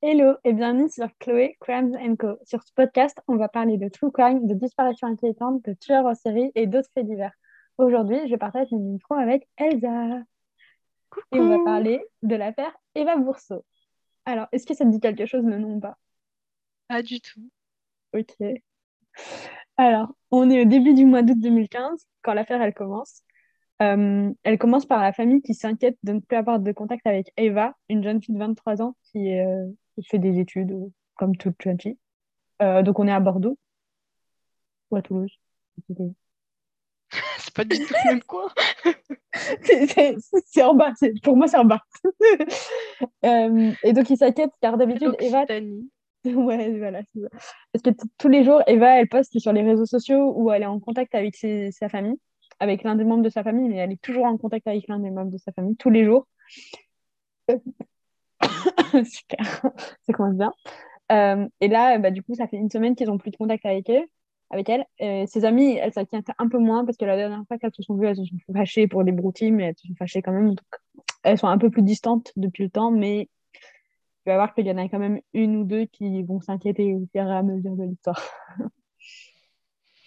Hello et bienvenue sur Chloé Crimes Co. Sur ce podcast, on va parler de true crime, de disparitions inquiétantes, de tueurs en série et d'autres faits divers. Aujourd'hui, je partage une micro avec Elsa. Et on va parler de l'affaire Eva Bourseau. Alors, est-ce que ça te dit quelque chose le nom ou pas? Pas du tout. Ok. Alors, on est au début du mois d'août 2015, quand l'affaire elle commence. Euh, elle commence par la famille qui s'inquiète de ne plus avoir de contact avec Eva, une jeune fille de 23 ans qui, euh, qui fait des études, euh, comme toute jeune fille. Euh, donc, on est à Bordeaux ou à Toulouse. C'est pas du tout le même quoi. C'est- en bas, pour moi, c'est en bas. Et donc, ils s'inquiètent car d'habitude, Eva. Ouais, voilà, ça. Parce que tous les jours, Eva, elle poste sur les réseaux sociaux où elle est en contact avec ses- sa famille, avec l'un des membres de sa famille, mais elle est toujours en contact avec l'un des membres de sa famille, tous les jours. Super, ça commence bien. Euh, et là, bah, du coup, ça fait une semaine qu'ils n'ont plus de contact avec elle. Avec elle. Ses amies, elles s'inquiètent un peu moins parce que la dernière fois qu'elles se sont vues, elles se sont fâchées pour des broutilles, mais elles se sont fâchées quand même. Donc, elles sont un peu plus distantes depuis le temps, mais tu vas voir qu'il y en a quand même une ou deux qui vont s'inquiéter au fur et à mesure de l'histoire.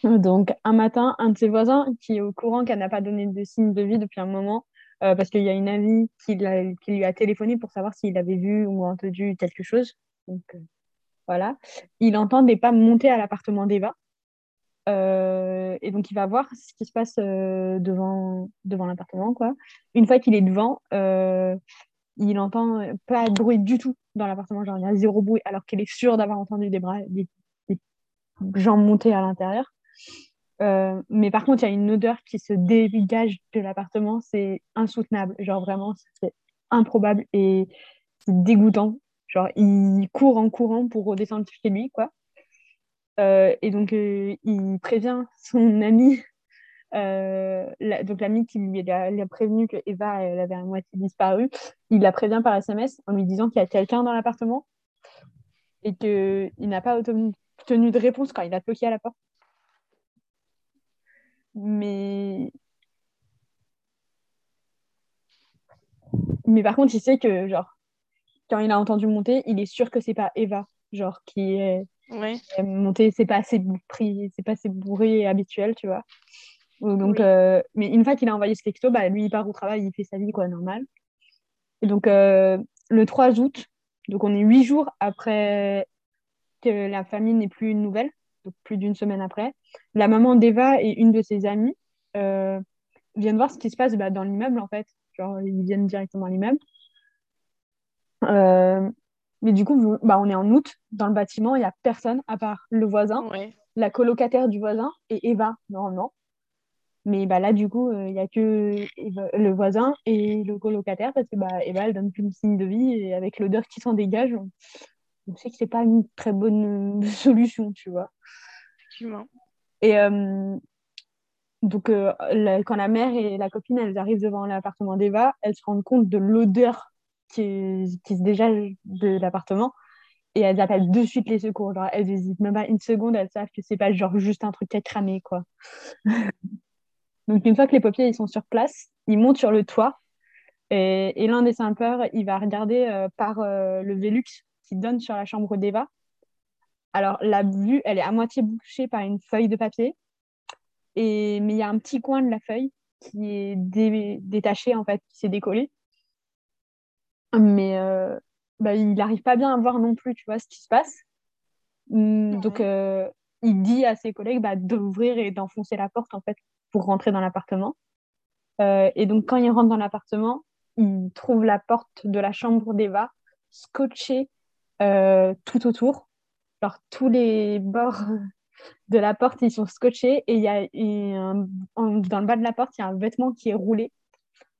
Donc, un matin, un de ses voisins qui est au courant qu'elle n'a pas donné de signe de vie depuis un moment, euh, parce qu'il y a une amie qui, lui a téléphoné pour savoir s'il avait vu ou entendu quelque chose. Donc, euh, voilà. Il entend des pas monter à l'appartement d'Eva. Euh, et donc, il va voir ce qui se passe devant, devant l'appartement, quoi. Une fois qu'il est devant, il entend pas de bruit du tout dans l'appartement, genre il y a zéro bruit, alors qu'il est sûr d'avoir entendu des, bras, des, des gens monter à l'intérieur. Euh, mais par contre, il y a une odeur qui se dégage de l'appartement, c'est insoutenable, genre vraiment, c'est improbable et c'est dégoûtant. Genre, il court en courant pour redescendre chez lui, quoi. Euh, et donc, euh, il prévient son ami donc l'ami qui lui a, prévenu que Eva elle avait à moitié disparu, il la prévient par SMS en lui disant qu'il y a quelqu'un dans l'appartement et qu'il n'a pas obtenu de réponse quand il a toqué à la porte. Mais... Mais par contre, il sait que, genre, quand il a entendu monter, il est sûr que c'est pas Eva, genre, qui est, Ouais. est montée, c'est pas assez bourré, c'est pas assez bourré et habituel, tu vois. Donc, Oui. euh, mais une fois qu'il a envoyé ce texto, bah, lui, il part au travail, il fait sa vie, quoi, normal. Et donc, euh, le 3 août, donc on est huit jours après que la famille n'ait plus une nouvelle, plus d'une semaine après, la maman d'Eva et une de ses amies euh, viennent voir ce qui se passe bah, dans l'immeuble, en fait. Genre, ils viennent directement à l'immeuble. Euh, mais du coup, bah, on est en août, dans le bâtiment, il n'y a personne à part le voisin Ouais. la colocataire du voisin et Eva, normalement. Mais bah, là, du coup, il n'y a que Eva- le voisin et le colocataire parce que bah, Eva, elle donne plus de signe de vie et avec l'odeur qui s'en dégage, on, on sait que c'est pas une très bonne euh, solution, tu vois. Effectivement. Et euh, donc, euh, la- quand la mère et la copine, elles arrivent devant l'appartement d'Eva, elles se rendent compte de l'odeur qui, qui se dégage de l'appartement et elles appellent de suite les secours. Genre, elles hésitent même pas une seconde, elles savent que c'est pas genre juste un truc qui a cramé, quoi. Donc, une fois que les pompiers ils sont sur place, ils montent sur le toit et, et l'un des sapeurs, il va regarder euh, par euh, le Velux qui donne sur la chambre d'Eva. Alors, la vue, elle est à moitié bouchée par une feuille de papier, et, mais il y a un petit coin de la feuille qui est dé- détaché, en fait, qui s'est décollé. Mais euh, bah, il n'arrive pas bien à voir non plus, tu vois, ce qui se passe. Hum, Donc, euh, il dit à ses collègues bah, d'ouvrir et d'enfoncer la porte, en fait, pour rentrer dans l'appartement. Euh, et donc, quand il rentre dans l'appartement, il trouve la porte de la chambre d'Eva scotchée tout autour. Alors, tous les bords de la porte, ils sont scotchés et il y a et un- en- dans le bas de la porte, il y a un vêtement qui est roulé.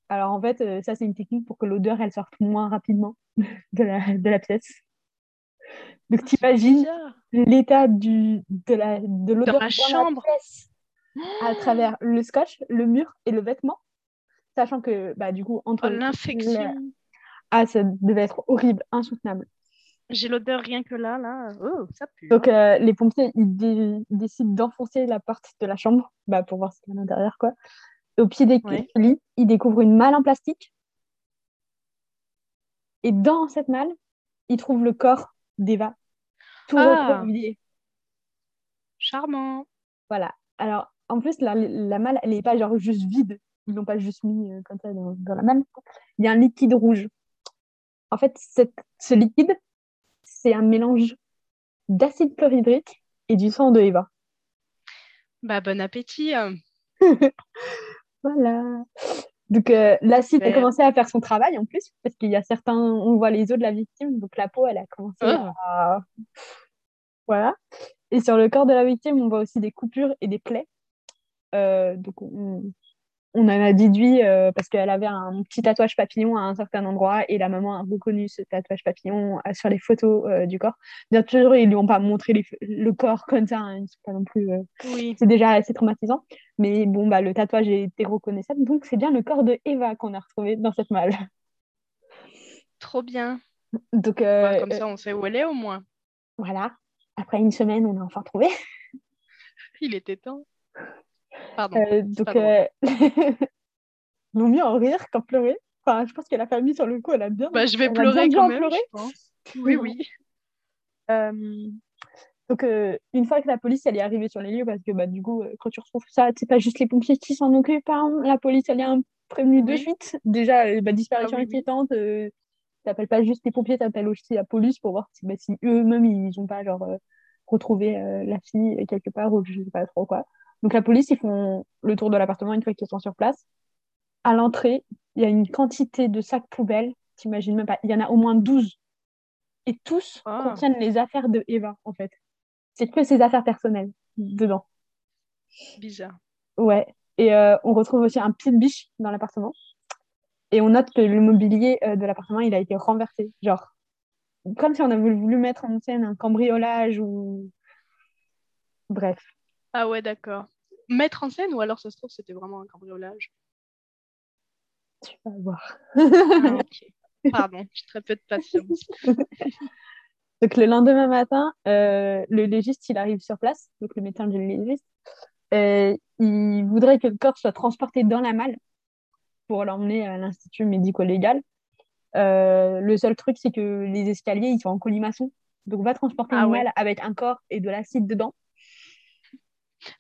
Alors, en fait, euh, ça, c'est une technique pour que l'odeur, elle sorte moins rapidement de la, de la pièce. Donc, c'est t'imagines l'état du, de la, de l'odeur la chambre. pièce à travers le scotch, le mur et le vêtement. Sachant que, bah, du coup, entre Oh, l'infection. Ah, ça devait être horrible, insoutenable. J'ai l'odeur rien que là, là. Oh, ça pue. Donc, euh, les pompiers, ils, dé- ils décident d'enfoncer la porte de la chambre bah, pour voir ce qu'il y a à l'intérieur, quoi. Au pied des Ouais. du lit, ils découvrent une malle en plastique Et dans cette malle, il trouve le corps d'Eva, tout Ah. recroquevillé. Charmant. Voilà. Alors, en plus, la, la malle, elle n'est pas genre juste vide. Ils l'ont pas juste mis euh, comme ça dans, dans la malle. Il y a un liquide rouge. En fait, cette- ce liquide, c'est un mélange d'acide chlorhydrique et du sang de Eva. Bah, bon appétit. hein. Voilà. Donc, euh, l'acide a Ouais. commencé à faire son travail en plus, parce qu'il y a certains, on voit les os de la victime, donc la peau, elle a commencé Oh. à. Voilà. Et sur le corps de la victime, on voit aussi des coupures et des plaies. Euh, donc, on, on en a déduit euh, parce qu'elle avait un petit tatouage papillon à un certain endroit et la maman a reconnu ce tatouage papillon euh, sur les photos euh, du corps. Bien sûr, ils lui ont pas montré les- le corps comme ça, hein, ils sont pas non plus. euh, Oui. c'est déjà assez traumatisant. Mais bon, bah, le tatouage était reconnaissable. Donc, c'est bien le corps de Eva qu'on a retrouvé dans cette malle. Trop bien. Donc, Bah, comme ça, on sait où elle est au moins. voilà. Après une semaine, on a enfin trouvé. Il était temps. Pardon. Euh, donc, euh... vaut mieux en rire qu'en pleurer. Enfin, je pense que la famille, sur le coup, elle a bien. Bah, je vais pleurer quand même, pleurer. je pense. Oui, oui. Euh, Donc, euh, une fois que la police elle est arrivée sur les lieux, parce que bah, du coup, quand tu retrouves ça, c'est pas juste les pompiers qui s'en occupent, hein. la police elle est un- prévenue de suite. Déjà, bah, disparition Ah oui, inquiétante, t'appelles pas juste les pompiers, t'appelles aussi la police pour voir si, bah, si eux-mêmes ils ont pas genre euh, retrouvé euh, la fille quelque part ou je sais pas trop quoi. Donc, la police ils font le tour de l'appartement une fois qu'ils sont sur place. À l'entrée, il y a une quantité de sacs poubelles, t'imagines même pas, il y en a au moins 12. Et tous Ah. contiennent les affaires de Eva, en fait. C'est que ses affaires personnelles dedans. Bizarre. Ouais. Et euh, on retrouve aussi un pied de biche dans l'appartement. Et on note que le mobilier euh, de l'appartement, il a été renversé. Genre, comme si on avait voulu mettre en scène un cambriolage ou. Bref. Ah ouais, d'accord. Mettre en scène ou alors ça se trouve c'était vraiment un cambriolage? Tu vas voir. Ah. Pardon, j'ai très peu de patience. Donc le lendemain matin, euh, le légiste, il arrive sur place, donc le médecin du légiste. Euh, il voudrait que le corps soit transporté dans la malle pour l'emmener à l'institut médico-légal. Euh, le seul truc, c'est que les escaliers, ils sont en colimaçon. Donc va transporter Ah une ouais. malle avec un corps et de l'acide dedans.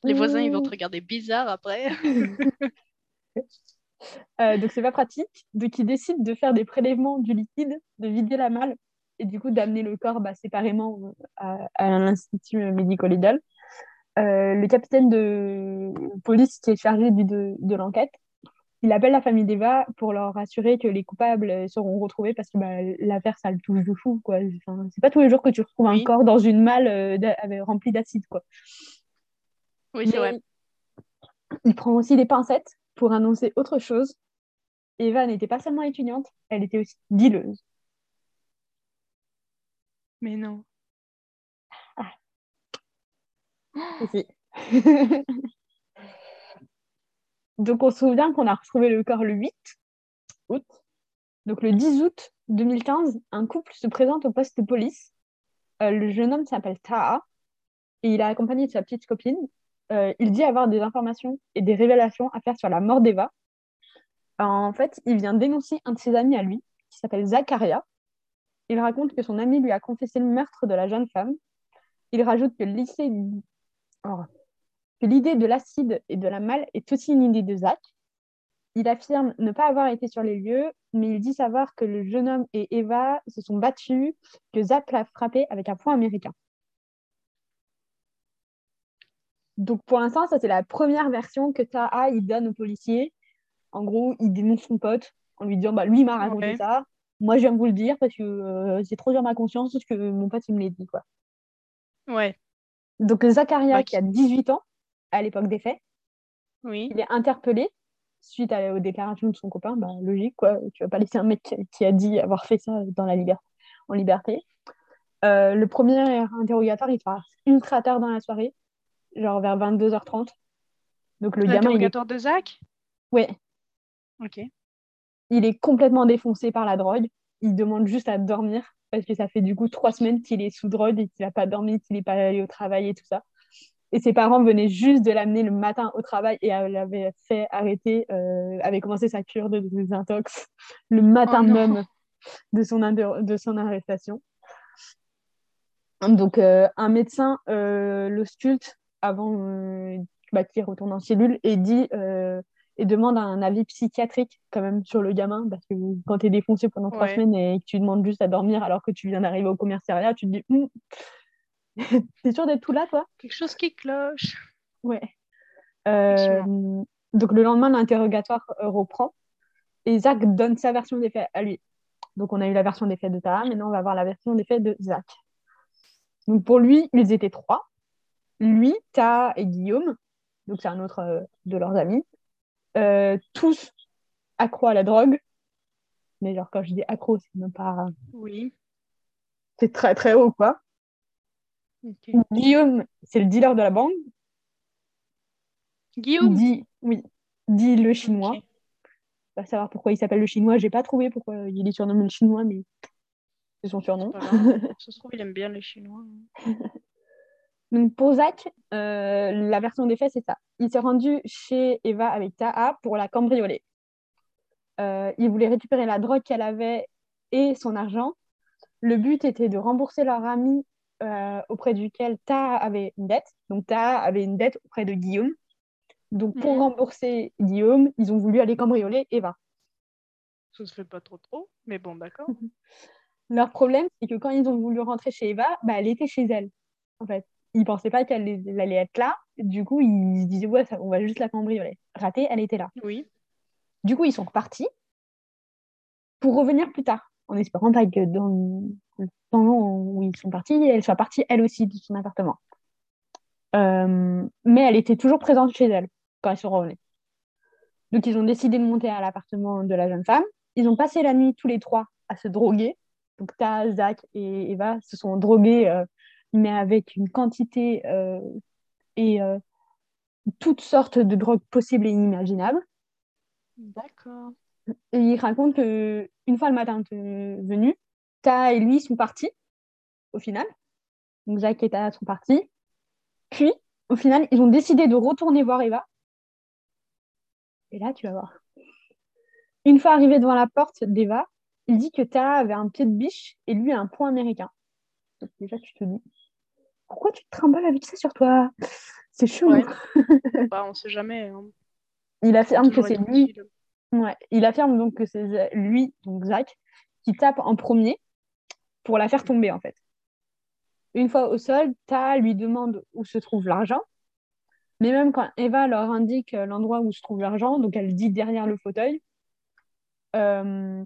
Les voisins, ils vont te regarder bizarre après. Euh, donc c'est pas pratique. Donc il décide de faire des prélèvements du liquide, de vider la malle et du coup d'amener le corps bah, séparément euh, à, à l'institut médico-légal. Euh, le capitaine de police qui est chargé du- de, de l'enquête, il appelle la famille d'Eva pour leur assurer que les coupables seront retrouvés parce que bah, l'affaire ça le touche de fou quoi. Enfin, c'est pas tous les jours que tu retrouves un corps dans une malle euh, remplie d'acide quoi. Oui, c'est vrai. Il prend aussi des pincettes pour annoncer autre chose. Eva n'était pas seulement étudiante, elle était aussi dealeuse. Mais non. aussi. Donc on se souvient qu'on a retrouvé le corps le 8 août. Donc le 10 août 2015, un couple se présente au poste de police. Euh, le jeune homme s'appelle Taha et il est accompagné de sa petite copine. Euh, il dit avoir des informations et des révélations à faire sur la mort d'Eva. En fait, il vient dénoncer un de ses amis à lui, qui s'appelle Zacharia. Il raconte que son ami lui a confessé le meurtre de la jeune femme. Il rajoute que l'idée oh, l'idée de l'acide et de la malle est aussi une idée de Zach. Il affirme ne pas avoir été sur les lieux, mais il dit savoir que le jeune homme et Eva se sont battus, que Zach l'a frappé avec un poing américain. Donc pour l'instant, ça c'est la première version que Taha il donne aux policiers. En gros, il dénonce son pote en lui disant bah lui il m'a raconté ça. Moi, je viens de vous le dire parce que euh, c'est trop dur ma conscience parce que mon pote il me l'a dit quoi. Ouais, Donc Zacharia qui a 18 ans à l'époque des faits, oui. il est interpellé suite à- aux déclarations de son copain. Bah, logique quoi, tu vas pas laisser un mec qui, a dit avoir fait ça dans la liberté, en liberté. Euh, le premier interrogatoire, il se passe ultra tard dans la soirée, genre vers 22h30. Donc le gamin, il de Zach? Ouais, Ok. il est complètement défoncé par la drogue. Il demande juste à dormir parce que ça fait du coup trois semaines qu'il est sous drogue et qu'il n'a pas dormi, qu'il n'est pas allé au travail et tout ça. Et ses parents venaient juste de l'amener le matin au travail et l'avaient fait arrêter, euh, avait commencé sa cure de désintox le matin Oh même. de, son de son arrestation. Donc, euh, un médecin euh, l'ausculte avant euh, bah, qu'il retourne en cellule et dit et demande un avis psychiatrique quand même sur le gamin parce que quand tu es défoncé pendant trois semaines et que tu demandes juste à dormir alors que tu viens d'arriver au commissariat, tu te dis hm, T'es sûr d'être tout là, toi? Quelque chose qui cloche. Ouais. donc le lendemain, l'interrogatoire reprend et Zach donne sa version des faits à lui. Donc on a eu la version des faits de Tara, maintenant on va voir la version des faits de Zach. Donc pour lui, ils étaient trois. Lui, Ta et Guillaume, donc c'est un autre euh, de leurs amis, euh, tous accro à la drogue. Mais genre quand je dis accro, c'est même pas. Oui. C'est très très haut quoi. Guillaume, c'est le dealer de la bande. Guillaume? Dit, Oui, dit le chinois. Pas savoir pourquoi il s'appelle le chinois, j'ai pas trouvé pourquoi il est surnommé le chinois, mais c'est son surnom. Ça se trouve, il aime bien les Chinois. Donc pour Zach, euh, la version des faits, c'est ça. Il s'est rendu chez Eva avec Taha pour la cambrioler. Euh, il voulait récupérer la drogue qu'elle avait et son argent. Le but était de rembourser leur ami euh, auprès duquel Taha avait une dette. Donc Taha avait une dette auprès de Guillaume. Donc pour mhm. rembourser Guillaume, ils ont voulu aller cambrioler Eva. Ça se fait pas trop trop, mais bon, d'accord. Leur problème, c'est que quand ils ont voulu rentrer chez Eva, bah, elle était chez elle. En fait, ils pensaient pas qu'elle allait être là. Du coup, ils se disaient, ouais, ça, on va juste la cambrioler. Raté, elle était là. Oui. Du coup, ils sont repartis pour revenir plus tard, en espérant pas que dans le temps où ils sont partis, elle soit partie elle aussi de son appartement. Euh, mais elle était toujours présente chez elle quand ils sont revenus. Donc, ils ont décidé de monter à l'appartement de la jeune femme. Ils ont passé la nuit tous les trois à se droguer donc, Ta, Zach et Eva se sont drogués, euh, mais avec une quantité euh, et euh, toutes sortes de drogues possibles et inimaginables. D'accord. Et il raconte que une fois le matin venu, Ta et lui sont partis, au final. Donc, Zach et Ta sont partis. Puis, au final, ils ont décidé de retourner voir Eva. Et là, tu vas voir. Une fois arrivé devant la porte d'Eva, il dit que Tara avait un pied de biche et lui un point américain. Donc déjà, tu te dis, pourquoi tu te trimbales avec ça sur toi? C'est chaud. Ouais. bah, on sait jamais. Hein. Il affirme que c'est lui. Ouais. Il affirme donc que c'est lui, donc Zach, qui tape en premier pour la faire tomber en fait. Une fois au sol, Ta lui demande où se trouve l'argent. Mais même quand Eva leur indique l'endroit où se trouve l'argent, donc elle dit derrière le fauteuil, euh,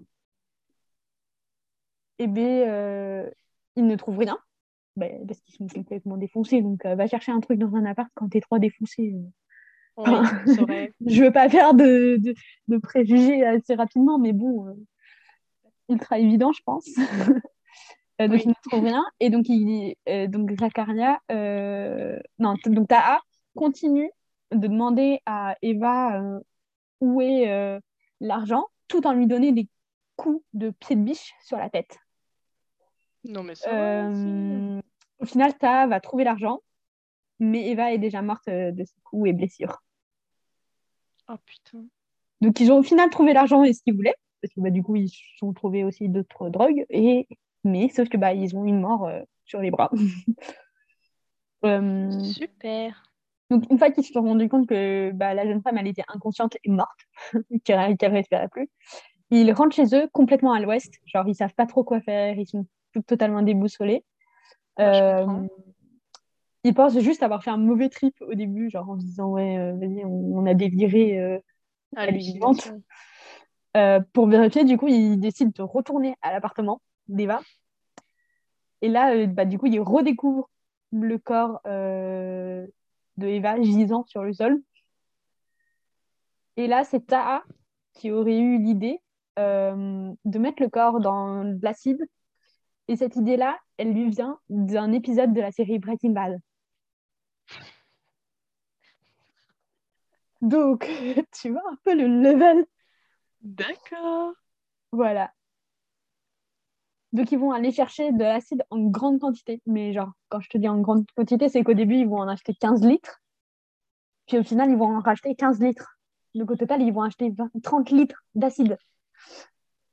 eh bien, euh, ils ne trouvent rien. Ben, parce qu'ils sont complètement défoncés. Donc, euh, va chercher un truc dans un appart quand t'es trois défoncés. Euh. je veux pas faire de, de, préjugés assez rapidement, mais bon, ultra évident, je pense. donc, ils ne trouvent rien. Et donc, il, donc Zacharia, non, donc Taha continue de demander à Eva où est l'argent, tout en lui donnant des coups de pied de biche sur la tête. Non, mais ça euh, Au final, Ta va trouver l'argent, mais Eva est déjà morte euh, de ses coups et blessures. Oh putain. Donc, ils ont au final trouvé l'argent et ce qu'ils voulaient, parce que bah, du coup, ils ont trouvé aussi d'autres drogues, et... mais sauf que bah, ils ont une mort euh, sur les bras. Super. Donc, une fois qu'ils se sont rendus compte que bah, la jeune femme, elle était inconsciente et morte, qu'elle ne respirait plus, ils rentrent chez eux complètement à l'ouest. Genre, ils savent pas trop quoi faire, ils sont totalement déboussolé. Euh, il pense juste avoir fait un mauvais trip au début, genre en se disant ouais, euh, vas-y, on, a déviré euh, euh, pour vérifier, du coup, il décide de retourner à l'appartement d'Eva. Et là, bah, du coup, il redécouvre le corps de Eva gisant sur le sol. Et là, c'est Taha qui aurait eu l'idée de mettre le corps dans l'acide et cette idée-là, elle lui vient d'un épisode de la série Breaking Bad. Donc, tu vois un peu le level. D'accord. Voilà. Donc, ils vont aller chercher de l'acide en grande quantité. Mais genre, quand je te dis en grande quantité, c'est qu'au début, ils vont en acheter 15 litres. Puis au final, ils vont en racheter 15 litres. Donc, au total, ils vont acheter 30 litres d'acide.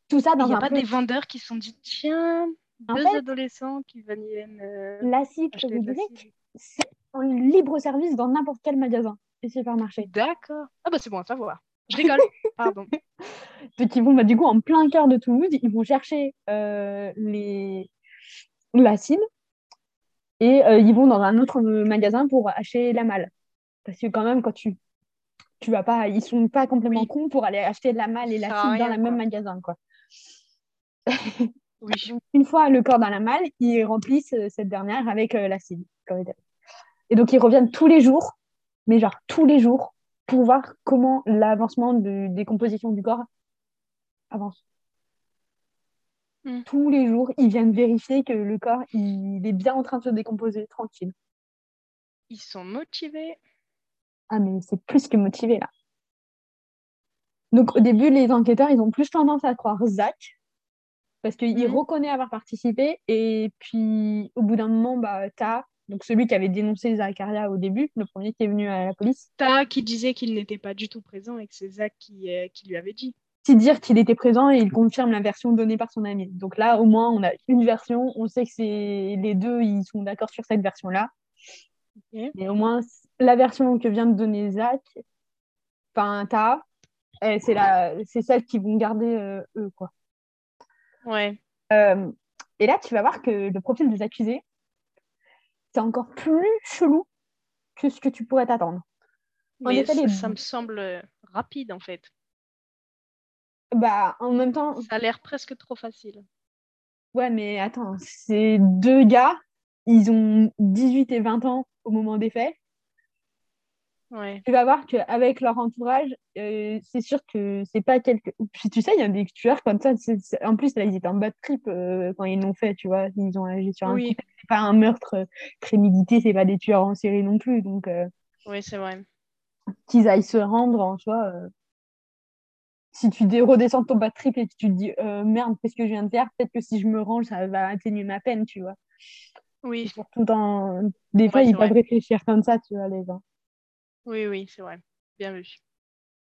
Tout ça Il dans n'y a un pas peu- des vendeurs qui se sont dit tiens, En deux fait- adolescents qui viennent euh, L'acide chlorhydrique, c'est en libre service dans n'importe quel magasin et supermarché. D'accord. Ah bah c'est bon à savoir. Je rigole. Pardon. Donc ils vont bah, du coup en plein cœur de Toulouse, ils vont chercher euh, les... l'acide et euh, ils vont dans un autre magasin pour acheter la malle. Parce que quand même, quand tu tu vas pas, ils sont pas complètement Oui. cons pour aller acheter de la malle et l'acide dans le même magasin, quoi. Oui. Donc, une fois le corps dans la malle, ils remplissent euh, cette dernière avec euh, l'acide chlorhydrique. Et donc, ils reviennent tous les jours, mais genre tous les jours, pour voir comment l'avancement de décomposition du corps avance. Hmm. Tous les jours, ils viennent vérifier que le corps, il est bien en train de se décomposer, tranquille. Ils sont motivés. Ah, mais c'est plus que motivé, là. Donc, au début, les enquêteurs, ils ont plus tendance à croire Zach, parce qu'il Mhm. reconnaît avoir participé, et puis, au bout d'un moment, bah, t'as, donc celui qui avait dénoncé Zacharia au début, le premier qui est venu à la police, Ta qui disait qu'il n'était pas du tout présent et que c'est Zach qui, euh, qui lui avait dit. c'est dire qu'il était présent et il confirme la version donnée par son ami. Donc là, au moins, on a une version, on sait que c'est les deux, ils sont d'accord sur cette version-là. Mais au moins, la version que vient de donner Zach, enfin, t'as, eh, c'est la, c'est celle qu'ils vont garder euh, eux, quoi. Ouais. Euh, et là, tu vas voir que le profil des accusés, c'est encore plus chelou que ce que tu pourrais t'attendre. Mais ça, les- ça me semble rapide en fait. Bah, en même temps, Ça a l'air presque trop facile. ouais, mais attends, ces deux gars, ils ont 18 et 20 ans au moment des faits. Ouais. Tu vas voir qu'avec leur entourage, euh, c'est sûr que c'est pas quelque. Puis tu sais, il y a des tueurs comme ça. En plus, là, ils étaient en bas de trip euh, quand ils l'ont fait, tu vois. Ils ont agi sur un Oui. C'est pas un meurtre euh, prémédité, c'est pas des tueurs en série non plus. Donc, euh, Oui, c'est vrai. qu'ils aillent se rendre en soi. Si tu redescends de ton bas de trip et que tu te dis merde, qu'est-ce que je viens de faire? Peut-être que si je me range, ça va atténuer ma peine, tu vois. Oui, Surtout dans. Des fois, Ouais, ils peuvent réfléchir comme ça, tu vois, les gens. Oui, oui, c'est vrai. Bien vu.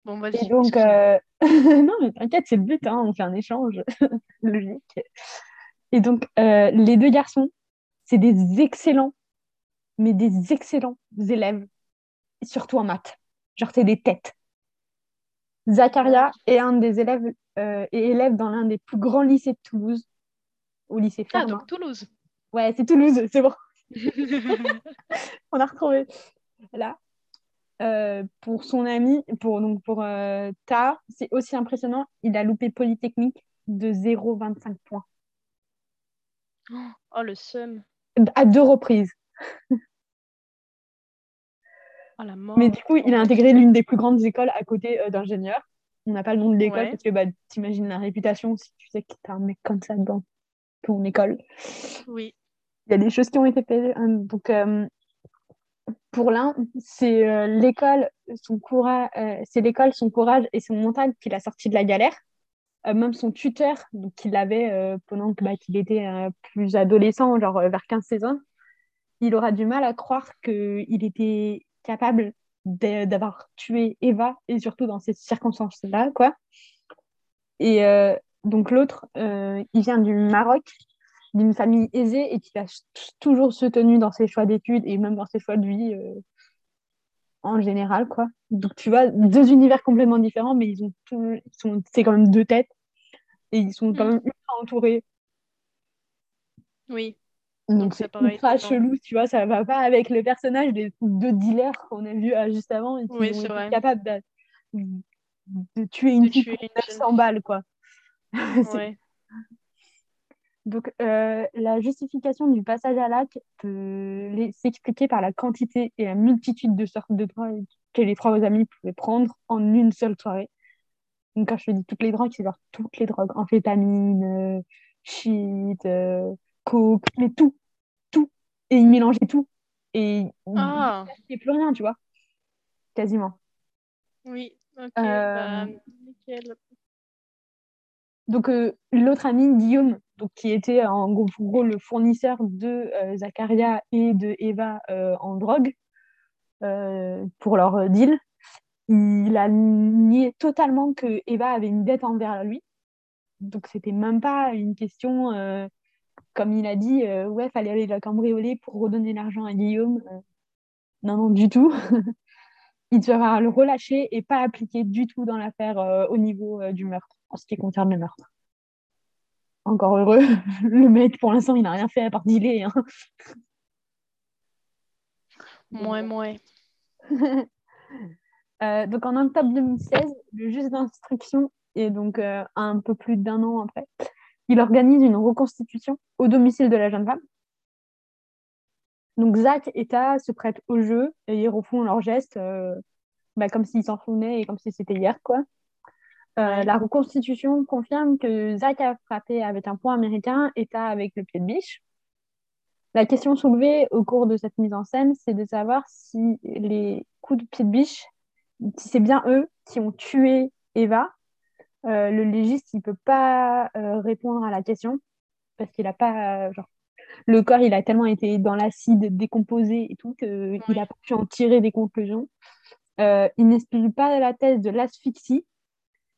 Bon, Et vas-y. donc, excuse-moi. euh, non, mais t'inquiète, c'est le but, hein, on fait un échange logique. Et donc, euh, les deux garçons, c'est des excellents, mais des excellents élèves, surtout en maths. Genre, c'est des têtes. Zacharia est un des élèves, euh, est élève dans l'un des plus grands lycées de Toulouse, au lycée Ah, Fermat. donc Toulouse. Ouais, c'est Toulouse, c'est bon, on a retrouvé. Là, euh, pour son ami, pour, donc pour euh, Ta, c'est aussi impressionnant, il a loupé Polytechnique de 0,25 points. Oh, le seum. À deux reprises. Oh, la mort. Mais du coup, il a intégré l'une des plus grandes écoles à côté euh, d'ingénieur. On n'a pas le nom de l'école Ouais. parce que bah, t'imagines la réputation si tu sais que t'as un mec comme ça dans ton école. Oui. Il y a des choses qui ont été faites. hein. Donc, euh, pour l'un, c'est euh, l'école, son courage, euh, c'est l'école, son courage et l'a sorti de la galère. Euh, même son tuteur, qu'il avait euh, pendant bah, qu'il était plus adolescent, genre vers 15-16 ans, il aura du mal à croire qu'il était capable d'avoir tué Eva et surtout dans ces circonstances-là, quoi. Et donc l'autre, il vient du Maroc, d'une famille aisée et qui a toujours soutenu dans ses choix d'études et même dans ses choix de vie euh, en général, quoi. Donc tu vois, deux univers complètement différents, mais ils ont tout, ils sont, c'est quand même deux têtes et ils sont quand Mm. même ultra entourés. Oui. Donc c'est ultra chelou, tu vois, ça va pas avec le personnage des deux dealers qu'on a vu euh, juste avant et qui Oui, ont c'est été vrai. capables de, de tuer une De fille tuer pour une jeune 900 balles, quoi. Ouais. Donc, euh, la justification du passage à l'acte peut s'expliquer par la quantité et la multitude de sortes de drogues que les trois amis pouvaient prendre en une seule soirée. Donc, quand je te dis toutes les drogues, c'est genre toutes les drogues, amphétamine, euh, shit, euh, coke, mais tout, tout. Et ils mélangeaient tout. Et ils Ah, ne plus rien, tu vois, quasiment. oui. Ok. Euh, Bah, nickel. Donc, euh, l'autre ami, Guillaume, donc, qui était en gros, le fournisseur de euh, Zacharia et de Eva euh, en drogue euh, pour leur euh, deal, il a nié totalement que Eva avait une dette envers lui. donc, c'était même pas une question, euh, comme il a dit, euh, ouais, fallait aller la cambrioler pour redonner l'argent à Guillaume. Euh, non, non, du tout. il devra le relâcher et pas appliquer du tout dans l'affaire au niveau du meurtre, en ce qui concerne le meurtre. Encore heureux. le mec, pour l'instant, il n'a rien fait à part dealer. Hein. Moins, moins. donc en octobre 2016, le juge d'instruction et donc euh, un peu plus d'un an après, il organise une reconstitution au domicile de la jeune femme. Donc Zach et Ta se prêtent au jeu et ils refont leurs gestes euh, bah, comme s'ils s'en souvenaient et comme si c'était hier. quoi. Euh, la reconstitution confirme que Zach a frappé avec un poing américain et Ta avec le pied de biche. La question soulevée au cours de cette mise en scène, c'est de savoir si les coups de pied de biche, si c'est bien eux qui ont tué Eva euh, le légiste, il peut pas euh, répondre à la question parce qu'il a pas, genre, le corps, il a tellement été dans l'acide décomposé et tout qu'il n'a pas pu en tirer des conclusions. Il n'explique pas la thèse de l'asphyxie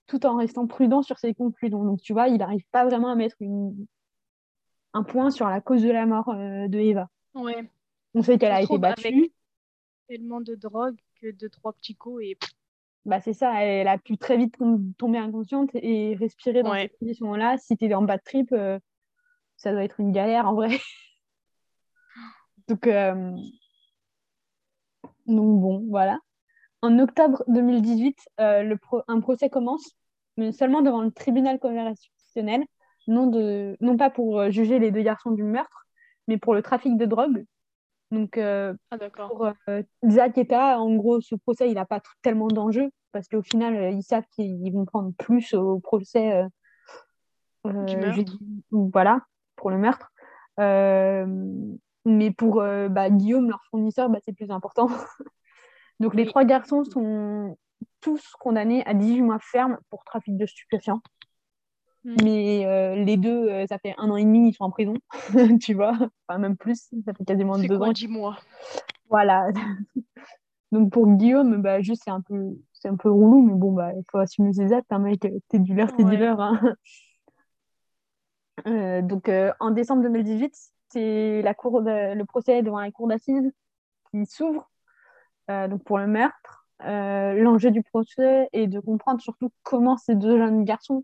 tout en restant prudent sur ses conclusions. Donc, tu vois, il n'arrive pas vraiment à mettre une... un point sur la cause de la mort de Eva. Ouais. On sait qu'elle a été battue. Avec tellement de drogue que de trois petits coups et bah, c'est ça, elle a pu très vite tomber inconsciente et respirer dans cette position-là. Si tu es en bas de trip, euh, ça doit être une galère en vrai. donc, euh, donc, bon, voilà. En octobre 2018, euh, le un procès commence, mais seulement devant le tribunal constitutionnel, non, de... non pas pour juger les deux garçons du meurtre, mais pour le trafic de drogue donc, euh, ah, pour euh, Zach et Ta, en gros, ce procès, il n'a pas tellement d'enjeux parce qu'au final, euh, ils savent qu'ils vont prendre plus au procès du meurtre. voilà, pour le meurtre. mais pour bah, Guillaume, leur fournisseur, bah, c'est plus important. Donc, les trois garçons sont tous condamnés à 18 mois ferme pour trafic de stupéfiants. Mm. Mais euh, les deux, euh, ça fait un an et demi, ils sont en prison, tu vois. Enfin, même plus, ça fait quasiment deux quoi, ans. 10 mois? Voilà. Donc pour Guillaume, bah, juste c'est un peu c'est un peu relou, mais bon, bah, il faut assumer ses actes, hein, mec. T'es dealer, t'es dealer. Hein. Euh, donc en décembre 2018, c'est la cour le procès devant la cour d'assises qui s'ouvre donc pour le meurtre. L'enjeu du procès est de comprendre surtout comment ces deux jeunes garçons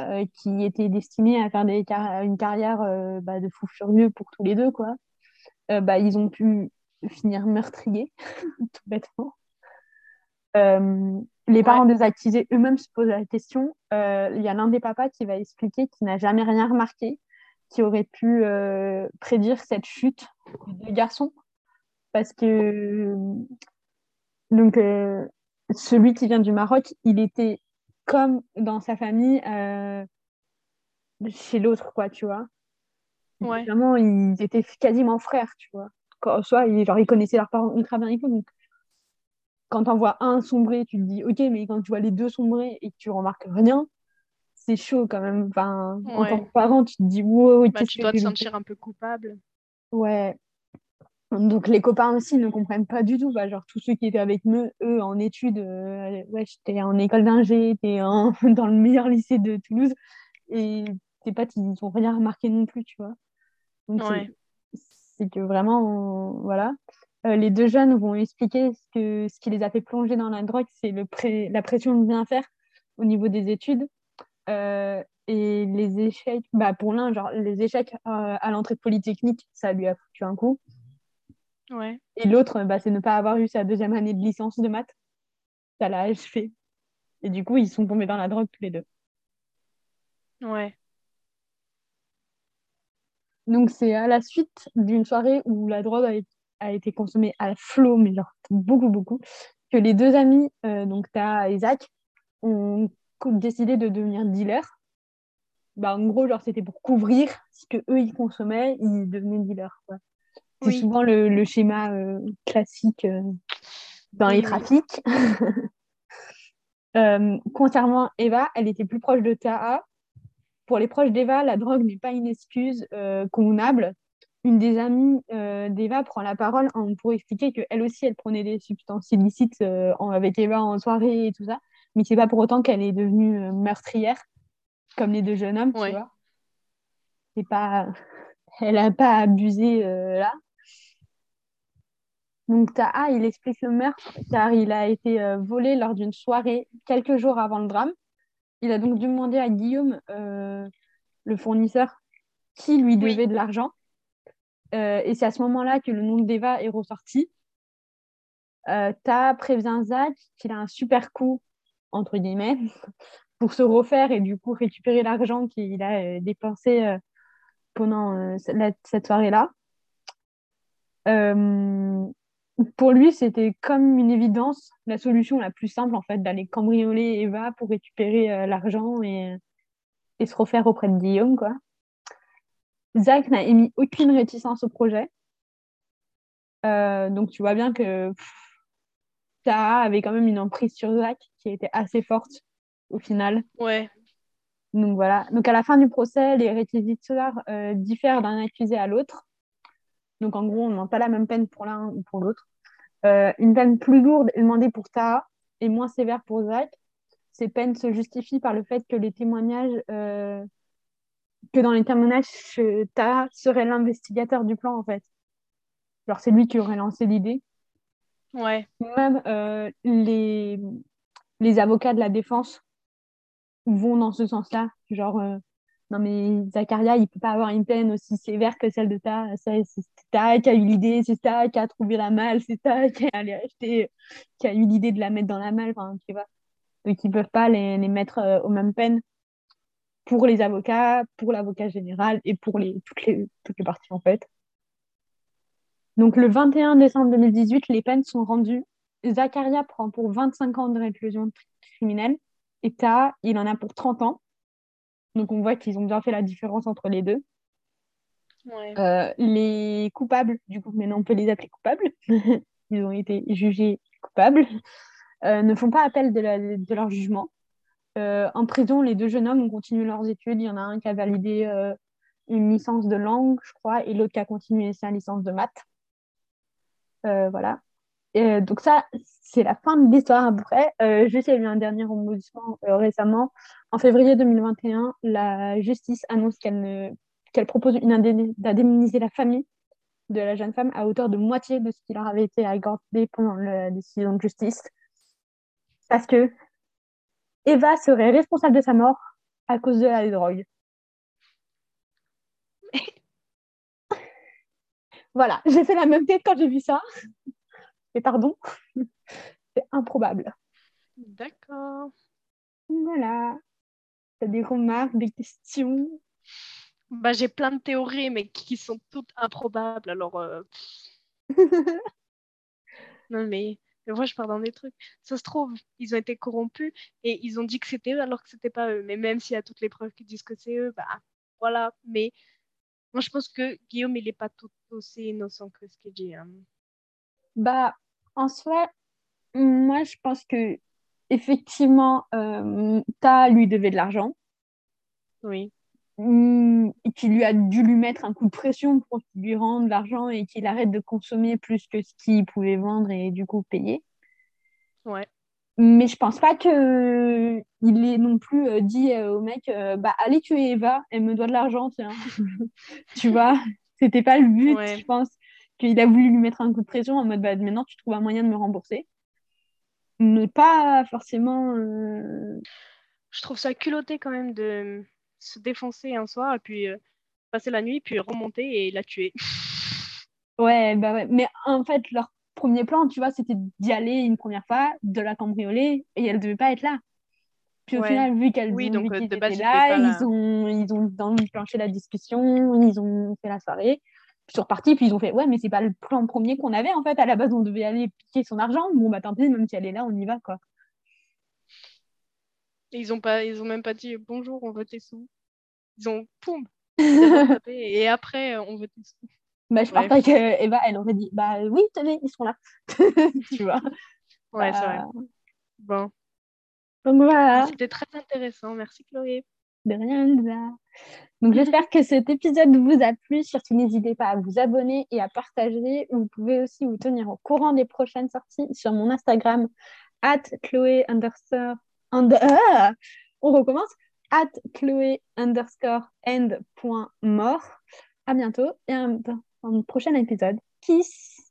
euh, qui étaient destinés à faire des une carrière euh, bah, de fou furieux pour tous les deux, quoi. Euh, bah, ils ont pu finir meurtriers, tout bêtement. les parents des accusés eux-mêmes se posent la question. Il y a l'un des papas qui va expliquer qu'il n'a jamais rien remarqué, qui aurait pu prédire cette chute des garçons. Parce que donc, celui qui vient du Maroc, il était comme dans sa famille euh, chez l'autre, quoi, tu vois. Ouais. Vraiment, ils étaient quasiment frères, tu vois. Quand, soit, ils, genre, ils connaissaient leurs parents ultra bien et tout. Donc, quand t'en vois un sombrer, tu te dis, ok, mais quand tu vois les deux sombrer et que tu remarques rien, c'est chaud quand même. Enfin, en tant que parent, tu te dis, wow, bah, tu dois te sentir un peu coupable. Ouais, donc les copains aussi ne comprennent pas du tout. Bah, genre tous ceux qui étaient avec eux, eux en études, euh, ouais, j'étais en école d'ingé, j'étais dans le meilleur lycée de Toulouse. Et tes potes, ils n'ont rien remarqué non plus, tu vois. Donc c'est que vraiment, voilà. Euh, les deux jeunes vont expliquer ce, que, ce qui les a fait plonger dans la drogue, c'est le la pression de bien faire au niveau des études. Euh, et les échecs, bah pour l'un, genre les échecs à l'entrée de Polytechnique, ça lui a foutu un coup. Et l'autre, bah, c'est ne pas avoir eu sa deuxième année de licence de maths. Ça l'a achevé. Et du coup, ils sont tombés dans la drogue tous les deux. Ouais. Donc, c'est à la suite d'une soirée où la drogue a, été consommée à flot, mais genre beaucoup, beaucoup, que les deux amis, euh, donc Ta et Zach, ont décidé de devenir dealers. Bah, en gros, genre, c'était pour couvrir ce que eux ils consommaient, ils devenaient dealers. Quoi. C'est souvent le, schéma euh, classique euh, dans les trafics. euh, concernant Eva, elle était plus proche de Taha. Pour les proches d'Eva, la drogue n'est pas une excuse euh, convenable. Une des amies d'Eva prend la parole pour expliquer qu'elle aussi, elle prenait des substances illicites avec Eva en soirée et tout ça. Mais c'est pas pour autant qu'elle est devenue meurtrière. comme les deux jeunes hommes, Ouais. tu vois. C'est pas... Elle n'a pas abusé euh, là. Donc Taha, il explique le meurtre car il a été euh, volé lors d'une soirée quelques jours avant le drame. Il a donc demandé à Guillaume, euh, le fournisseur, qui lui Oui. devait de l'argent. Euh, et c'est à ce moment-là que le nom d'Eva est ressorti. Taha prévient Zach qu'il a un super coup, entre guillemets, pour se refaire et du coup récupérer l'argent qu'il a dépensé pendant cette soirée-là. Euh, pour lui, c'était comme une évidence, la solution la plus simple en fait, d'aller cambrioler Eva pour récupérer euh, l'argent et, et se refaire auprès de Guillaume, quoi. Zach n'a émis aucune réticence au projet. Euh, donc tu vois bien que Taha avait quand même une emprise sur Zach qui était assez forte au final. Ouais. Donc voilà. Donc à la fin du procès, les réquisitoires euh, diffèrent d'un accusé à l'autre. Donc en gros, on n'a pas la même peine pour l'un ou pour l'autre. Euh, une peine plus lourde est demandée pour Taha et moins sévère pour Zach. Ces peines se justifient par le fait que les témoignages, euh, que dans les témoignages, euh, Taha serait l'investigateur du plan en fait. Alors c'est lui qui aurait lancé l'idée. Ouais. Même euh, les, les avocats de la défense vont dans ce sens-là. Genre, euh, non mais Zacharia, il peut pas avoir une peine aussi sévère que celle de Ta. C'est Ta qui a eu l'idée, c'est Ta qui a trouvé la malle, c'est Ta qui a acheter, qui a eu l'idée de la mettre dans la malle, enfin, tu vois. Donc ils peuvent pas les, mettre euh, aux mêmes peines pour les avocats, pour l'avocat général et pour les, toutes les parties en fait. Donc le 21 décembre 2018, les peines sont rendues. Zacharia prend pour 25 ans de réclusion criminelle et Ta, il en a pour 30 ans. Donc on voit qu'ils ont bien fait la différence entre les deux. Ouais. Euh, les coupables, du coup, maintenant on peut les appeler coupables, ils ont été jugés coupables, euh, ne font pas appel de, la- de leur jugement. Euh, en prison, les deux jeunes hommes ont continué leurs études. Il y en a un qui a validé une licence de langue, je crois, et l'autre qui a continué sa licence de maths. Voilà. Euh, donc ça, c'est la fin de l'histoire à peu près. Euh, juste, il y a eu un dernier rebondissement euh, récemment. En février 2021, la justice annonce qu'elle propose d'indemniser la famille de la jeune femme à hauteur de moitié de ce qui leur avait été accordé pendant la décision de justice. Parce que Eva serait responsable de sa mort à cause de la drogue. voilà, j'ai fait la même tête quand j'ai vu ça. Et pardon, c'est improbable. D'accord. Voilà. T'as des remarques, des questions? Bah, j'ai plein de théories, mais qui sont toutes improbables. Alors, euh, non, mais, mais moi, je pars dans des trucs. Ça se trouve, ils ont été corrompus et ils ont dit que c'était eux alors que c'était pas eux. Mais même s'il y a toutes les preuves qui disent que c'est eux, bah voilà. Mais moi, je pense que Guillaume, il est pas tout aussi innocent que ce qu'il dit. hein. Bah, en soi, moi, je pense que effectivement, euh, Ta lui devait de l'argent. Oui. Hmm, et qu'il lui a dû lui mettre un coup de pression pour qu'il lui rende l'argent et qu'il arrête de consommer plus que ce qu'il pouvait vendre et du coup payer. Ouais. Mais je pense pas que il ait non plus euh, dit euh, au mec euh, bah allez tuer Eva, elle me doit de l'argent, tiens. tu vois, c'était pas le but, Ouais. je pense qu'il a voulu lui mettre un coup de pression en mode bah maintenant tu trouves un moyen de me rembourser. Mais pas forcément euh, Je trouve ça culotté quand même de se défoncer un soir et puis euh, passer la nuit, puis remonter et la tuer. Ouais, bah ouais. Mais en fait, leur premier plan, tu vois, c'était d'y aller une première fois, de la cambrioler, et elle devait pas être là. Puis au Ouais. final, vu qu'elles Oui, donc, euh, de base, là, ils ont, ils ont enclenché la discussion, ils ont fait la soirée, puis ils sont repartis, puis ils ont fait, ouais, mais c'est pas le plan premier qu'on avait, en fait, à la base, on devait aller piquer son argent, bon, bah tant pis, même si elle est là, on y va, quoi. Et ils ont pas, ils ont même pas dit bonjour, on veut tes sous. Ils ont poum, et après euh, on veut tes sous. Bah, je pas que Eva, elle aurait dit, bah oui, tenez, ils sont là. tu vois. Ouais, c'est vrai. Bah, Bon, Donc voilà. c'était très intéressant. Merci Chloé. De rien, Elsa. Donc, j'espère que cet épisode vous a plu. Surtout, n'hésitez pas à vous abonner et à partager. Vous pouvez aussi vous tenir au courant des prochaines sorties sur mon Instagram, at Chloé underscore. under- Ah On recommence at Chloé underscore end point mort. À bientôt et à un prochain épisode. Kiss